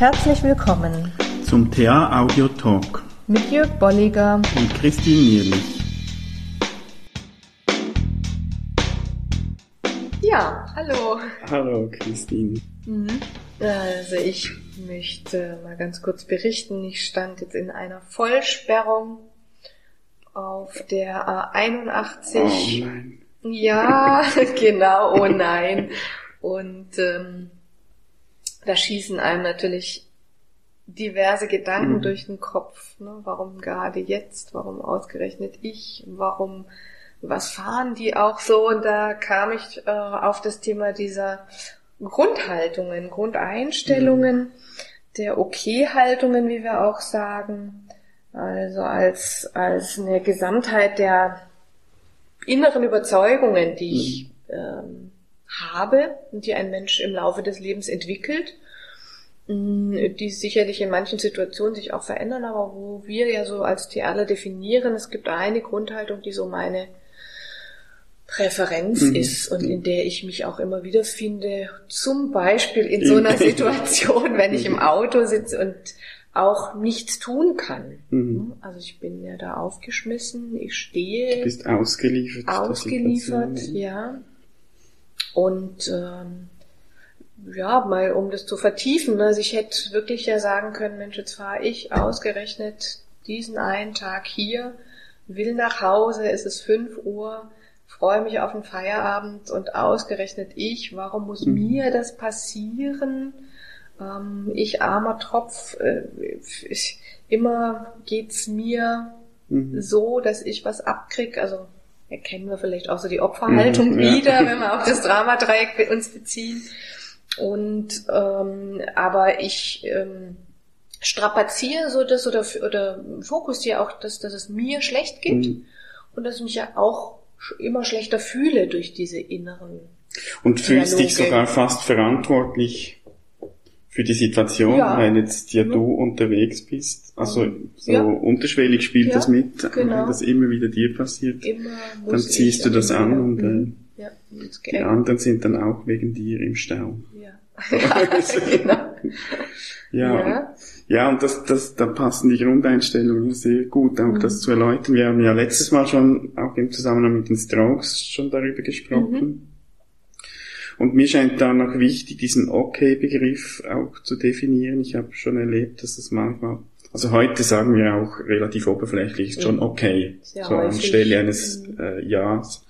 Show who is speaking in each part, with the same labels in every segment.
Speaker 1: Herzlich willkommen
Speaker 2: zum TA Audio Talk
Speaker 1: mit Jörg Bolliger
Speaker 2: und Christine Nierlich.
Speaker 1: Ja, hallo.
Speaker 2: Hallo Christine.
Speaker 1: Mhm. Also ich möchte mal ganz kurz berichten. Ich stand jetzt in einer Vollsperrung auf der A81.
Speaker 2: Oh nein.
Speaker 1: Ja, genau, oh nein. Und ähm, da schießen einem natürlich diverse Gedanken mhm. durch den Kopf. Ne? Warum gerade jetzt? Warum ausgerechnet ich? Warum, was fahren die auch so? Und da kam ich äh, auf das Thema dieser Grundhaltungen, Grundeinstellungen, mhm. der Okay-Haltungen, wie wir auch sagen. Also als, als eine Gesamtheit der inneren Überzeugungen, die ich mhm. ähm, habe und die ein Mensch im Laufe des Lebens entwickelt, mm, die sicherlich in manchen Situationen sich auch verändern, aber wo wir ja so als Theater definieren, es gibt eine Grundhaltung, die so meine Präferenz mhm. ist und in der ich mich auch immer wieder finde, zum Beispiel in so einer Situation, wenn ich im Auto sitze und auch nichts tun kann. Mhm. Also ich bin ja da aufgeschmissen, ich stehe.
Speaker 2: Du bist ausgeliefert.
Speaker 1: Ausgeliefert, ja. Und ähm, ja, mal um das zu vertiefen, also ich hätte wirklich ja sagen können, Mensch, jetzt fahre ich ausgerechnet diesen einen Tag hier, will nach Hause, es ist fünf Uhr, freue mich auf den Feierabend und ausgerechnet ich, warum muss mhm. mir das passieren? Ähm, ich armer Tropf, äh, ich, immer geht's mir mhm. so, dass ich was abkrieg, also erkennen wir vielleicht auch so die Opferhaltung mhm, ja. wieder, wenn wir auf das Dramadreieck uns beziehen. Und ähm, aber ich ähm, strapaziere so das oder oder fokussiere auch, dass, dass es mir schlecht geht mhm. und dass ich mich ja auch immer schlechter fühle durch diese inneren.
Speaker 2: Und fühlst Dialoge. dich sogar fast verantwortlich für die Situation, ja. weil jetzt ja du unterwegs bist. Also so ja. unterschwellig spielt ja, das mit, genau. wenn das immer wieder dir passiert. Immer dann ziehst du das an und äh, die anderen sind dann auch wegen dir im Stau. Ja, genau. ja. ja. und das, das, da passen die Grundeinstellungen sehr gut, auch mhm. das zu erläutern. Wir haben ja letztes Mal schon auch im Zusammenhang mit den Strokes schon darüber gesprochen. Mhm und mir scheint da noch wichtig, diesen Okay-Begriff auch zu definieren. Ich habe schon erlebt, dass das manchmal, also heute sagen wir auch relativ oberflächlich, ist schon okay, Sehr so häufig. anstelle eines mhm. äh, Ja's.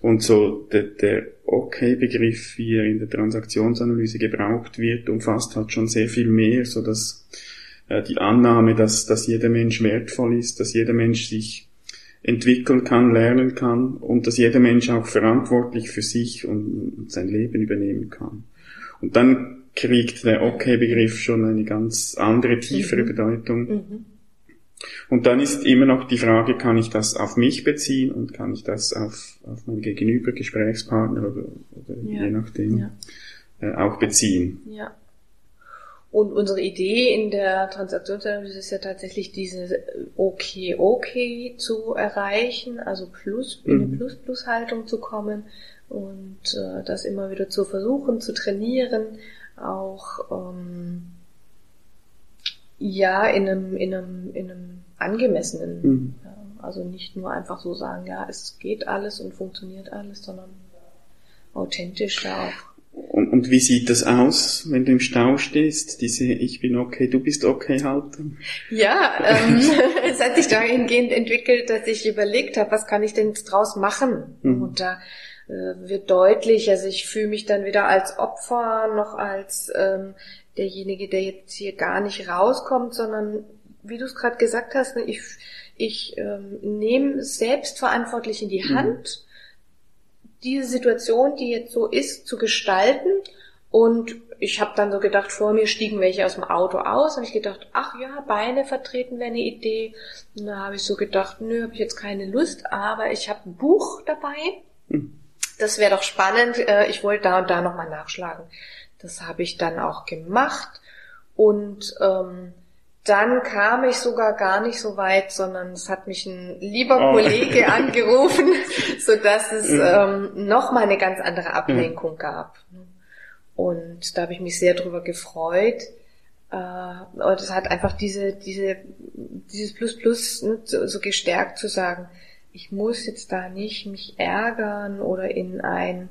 Speaker 2: Und so der, der Okay-Begriff, wie er in der Transaktionsanalyse gebraucht wird, umfasst halt schon sehr viel mehr, so dass äh, die Annahme, dass, dass jeder Mensch wertvoll ist, dass jeder Mensch sich entwickeln kann, lernen kann und dass jeder Mensch auch verantwortlich für sich und sein Leben übernehmen kann. Und dann kriegt der Okay-Begriff schon eine ganz andere, tiefere mhm. Bedeutung. Mhm. Und dann ist immer noch die Frage, kann ich das auf mich beziehen und kann ich das auf, auf mein Gegenüber, Gesprächspartner oder, oder ja. je nachdem ja. äh, auch beziehen.
Speaker 1: Ja. Und unsere Idee in der Transaktionsanalyse ist ja tatsächlich diese Okay, okay zu erreichen, also Plus, in eine mhm. Plus-Plus-Haltung zu kommen und äh, das immer wieder zu versuchen, zu trainieren, auch ähm, ja in einem, in einem, in einem angemessenen, mhm. ja, also nicht nur einfach so sagen, ja, es geht alles und funktioniert alles, sondern authentisch da auch
Speaker 2: und, und wie sieht das aus, wenn du im Stau stehst? Diese Ich bin okay, du bist okay Haltung?
Speaker 1: Ja, ähm, es hat sich dahingehend entwickelt, dass ich überlegt habe, was kann ich denn jetzt draus machen? Mhm. Und da äh, wird deutlich, also ich fühle mich dann weder als Opfer noch als ähm, derjenige, der jetzt hier gar nicht rauskommt, sondern wie du es gerade gesagt hast, ne, ich, ich ähm, nehme selbstverantwortlich in die mhm. Diese Situation, die jetzt so ist, zu gestalten. Und ich habe dann so gedacht, vor mir stiegen welche aus dem Auto aus. Habe ich gedacht, ach ja, Beine vertreten wäre eine Idee. Und da habe ich so gedacht, nö, habe ich jetzt keine Lust, aber ich habe ein Buch dabei. Hm. Das wäre doch spannend. Äh, ich wollte da und da nochmal nachschlagen. Das habe ich dann auch gemacht. Und ähm, dann kam ich sogar gar nicht so weit, sondern es hat mich ein lieber oh. Kollege angerufen, so dass es ähm, noch mal eine ganz andere Ablenkung gab. Und da habe ich mich sehr drüber gefreut. Äh, und es hat einfach diese, diese, dieses Plus Plus ne, so, so gestärkt zu sagen, ich muss jetzt da nicht mich ärgern oder in ein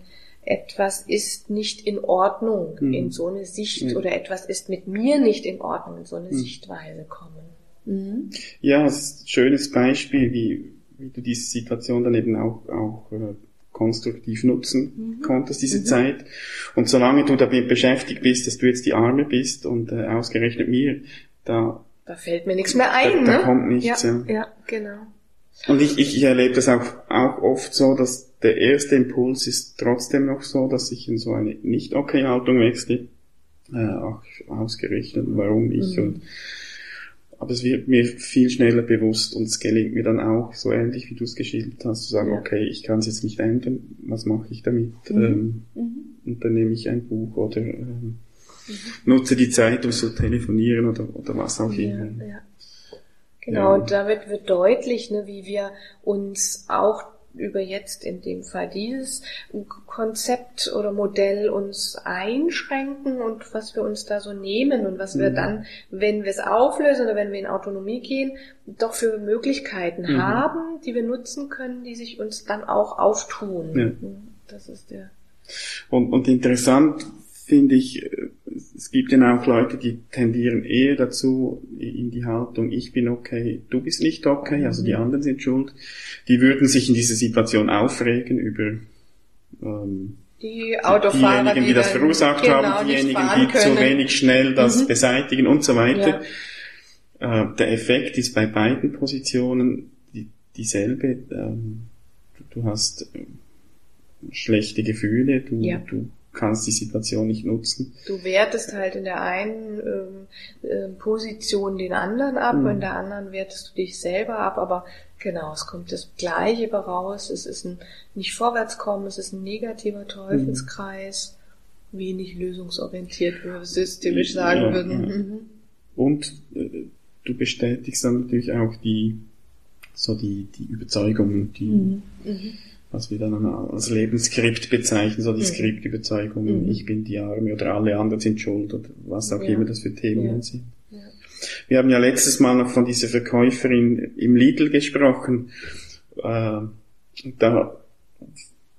Speaker 1: etwas ist nicht in Ordnung mhm. in so eine Sicht mhm. oder etwas ist mit mir nicht in Ordnung in so eine mhm. Sichtweise kommen.
Speaker 2: Mhm. Ja, es ist ein schönes Beispiel, wie, wie du diese Situation dann eben auch, auch äh, konstruktiv nutzen mhm. konntest, diese mhm. Zeit. Und solange du damit beschäftigt bist, dass du jetzt die Arme bist und äh, ausgerechnet mir, da
Speaker 1: da fällt mir nichts mehr ein,
Speaker 2: da,
Speaker 1: ne?
Speaker 2: Da kommt nichts,
Speaker 1: ja. Ja, ja genau.
Speaker 2: Und ich, ich, ich erlebe das auch, auch oft so, dass der erste Impuls ist trotzdem noch so, dass ich in so eine Nicht-Okay-Haltung wechsle. Äh, auch ausgerechnet, warum nicht. Mhm. Und, aber es wird mir viel schneller bewusst und es gelingt mir dann auch, so ähnlich wie du es geschildert hast, zu sagen, ja. okay, ich kann es jetzt nicht ändern, was mache ich damit? Mhm. Ähm, mhm. Und dann nehme ich ein Buch oder ähm, mhm. nutze die Zeit, um zu telefonieren oder, oder was auch immer. Ja.
Speaker 1: Genau, ja. und damit wird deutlich, ne, wie wir uns auch über jetzt in dem Fall dieses Konzept oder Modell uns einschränken und was wir uns da so nehmen und was mhm. wir dann, wenn wir es auflösen oder wenn wir in Autonomie gehen, doch für Möglichkeiten mhm. haben, die wir nutzen können, die sich uns dann auch auftun. Ja. Das ist der.
Speaker 2: Und, und interessant finde ich, es gibt ja auch Leute, die tendieren eher dazu in die Haltung, ich bin okay, du bist nicht okay, also die mhm. anderen sind schuld. Die würden sich in dieser Situation aufregen über ähm,
Speaker 1: die Autofahrer,
Speaker 2: diejenigen, die, die das verursacht genau, haben, diejenigen, die können. zu wenig schnell das mhm. beseitigen und so weiter. Ja. Äh, der Effekt ist bei beiden Positionen die, dieselbe. Ähm, du, hast schlechte Gefühle, du, ja. du kannst die Situation nicht nutzen.
Speaker 1: Du wertest halt in der einen ähm, äh, Position den anderen ab, mhm. in der anderen wertest du dich selber ab, aber genau, es kommt das Gleiche raus, es ist ein nicht vorwärtskommen, es ist ein negativer Teufelskreis, mhm. wenig lösungsorientiert, wie wir systemisch sagen ja, würden. Ja. Mhm.
Speaker 2: Und äh, du bestätigst dann natürlich auch die so die, die Überzeugungen, die mhm. mhm was wir dann als Lebensskript bezeichnen, so die mhm. Skriptüberzeugung, mhm. ich bin die Arme oder alle anderen sind schuld oder was auch ja. immer das für Themen ja. sind. Ja. Wir haben ja letztes Mal noch von dieser Verkäuferin im Lidl gesprochen. Äh, da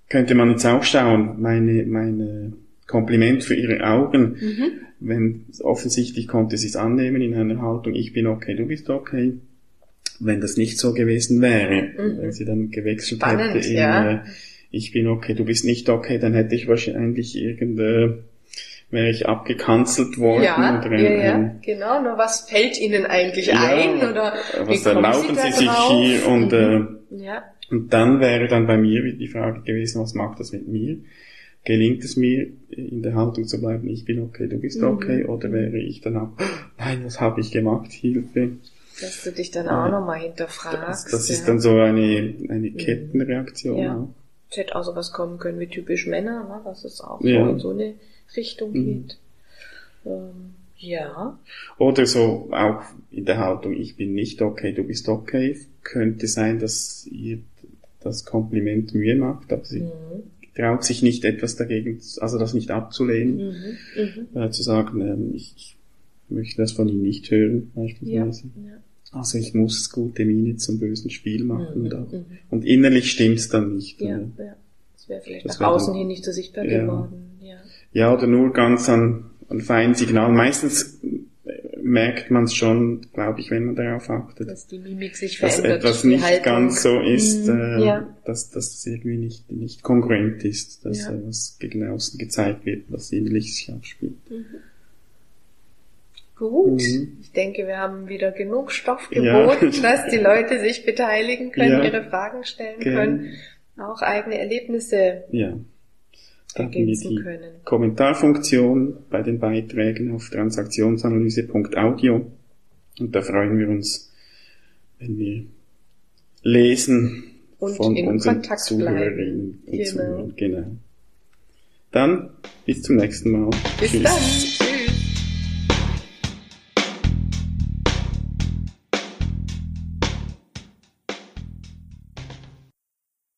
Speaker 2: könnte man jetzt auch schauen, meine, meine Kompliment für ihre Augen, mhm. wenn offensichtlich konnte sie es annehmen in einer Haltung, ich bin okay, du bist okay wenn das nicht so gewesen wäre, mhm. wenn sie dann gewechselt Spannend, hätte in, ja. äh, ich bin okay, du bist nicht okay, dann hätte ich wahrscheinlich irgendeine, wäre ich abgekanzelt worden.
Speaker 1: Ja, oder ja, ja, genau. Nur was fällt Ihnen eigentlich ja, ein? Oder
Speaker 2: was erlauben Sie, Sie sich hier? Und, mhm. äh, ja. und dann wäre dann bei mir die Frage gewesen, was macht das mit mir? Gelingt es mir, in der Haltung zu bleiben, ich bin okay, du bist mhm. okay? Oder wäre ich dann auch, nein, was habe ich gemacht? Hilfe.
Speaker 1: Dass du dich dann auch ja. nochmal hinterfragst.
Speaker 2: Das, das ja. ist dann so eine, eine mhm. Kettenreaktion
Speaker 1: ja. auch. Es hätte auch sowas kommen können wie typisch Männer, ne? dass es auch ja. so in so eine Richtung mhm. geht. Ähm, ja.
Speaker 2: Oder so auch in der Haltung, ich bin nicht okay, du bist okay, könnte sein, dass ihr das Kompliment Mühe macht, aber sie mhm. traut sich nicht etwas dagegen, also das nicht abzulehnen, mhm. mhm. Äh, zu sagen, ähm, ich, ich möchte das von ihm nicht hören, beispielsweise. Ja. Also ich muss gute Miene zum bösen Spiel machen. Mhm, und, mhm. und innerlich stimmt's dann nicht.
Speaker 1: Ja, oder? ja. Das wäre vielleicht das nach außen dann, hin nicht so sichtbar ja. geworden. Ja.
Speaker 2: ja, oder nur ganz an, an feinen Signalen. Meistens merkt man es schon, glaube ich, wenn man darauf achtet.
Speaker 1: Dass die Mimik sich verändert.
Speaker 2: Dass etwas nicht Haltung. ganz so ist, mhm, äh, ja. dass, dass es irgendwie nicht, nicht kongruent ist, dass ja. äh, was gegen außen gezeigt wird, was innerlich sich abspielt. Mhm.
Speaker 1: Gut. Mhm. Ich denke, wir haben wieder genug Stoff geboten, ja. dass die Leute sich beteiligen können, ja. ihre Fragen stellen Gen können, auch eigene Erlebnisse
Speaker 2: ja.
Speaker 1: ergänzen können.
Speaker 2: Kommentarfunktion bei den Beiträgen auf transaktionsanalyse.audio. Und da freuen wir uns, wenn wir lesen
Speaker 1: und von unseren Kontakt
Speaker 2: Zuhörerinnen und genau. Zuhörern. Genau. Dann bis zum nächsten Mal.
Speaker 1: Bis Tschüss. dann.